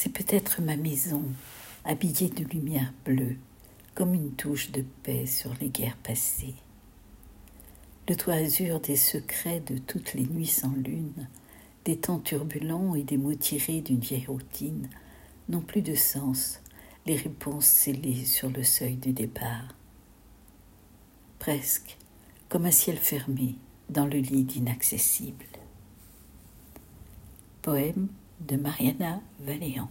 C'est peut-être ma maison, habillée de lumière bleue, comme une touche de paix sur les guerres passées. Le toit azur des secrets de toutes les nuits sans lune, des temps turbulents et des mots tirés d'une vieille routine n'ont plus de sens, les réponses scellées sur le seuil du départ. Presque comme un ciel fermé dans le lit d'inaccessible. Poème de Mariana Valéan.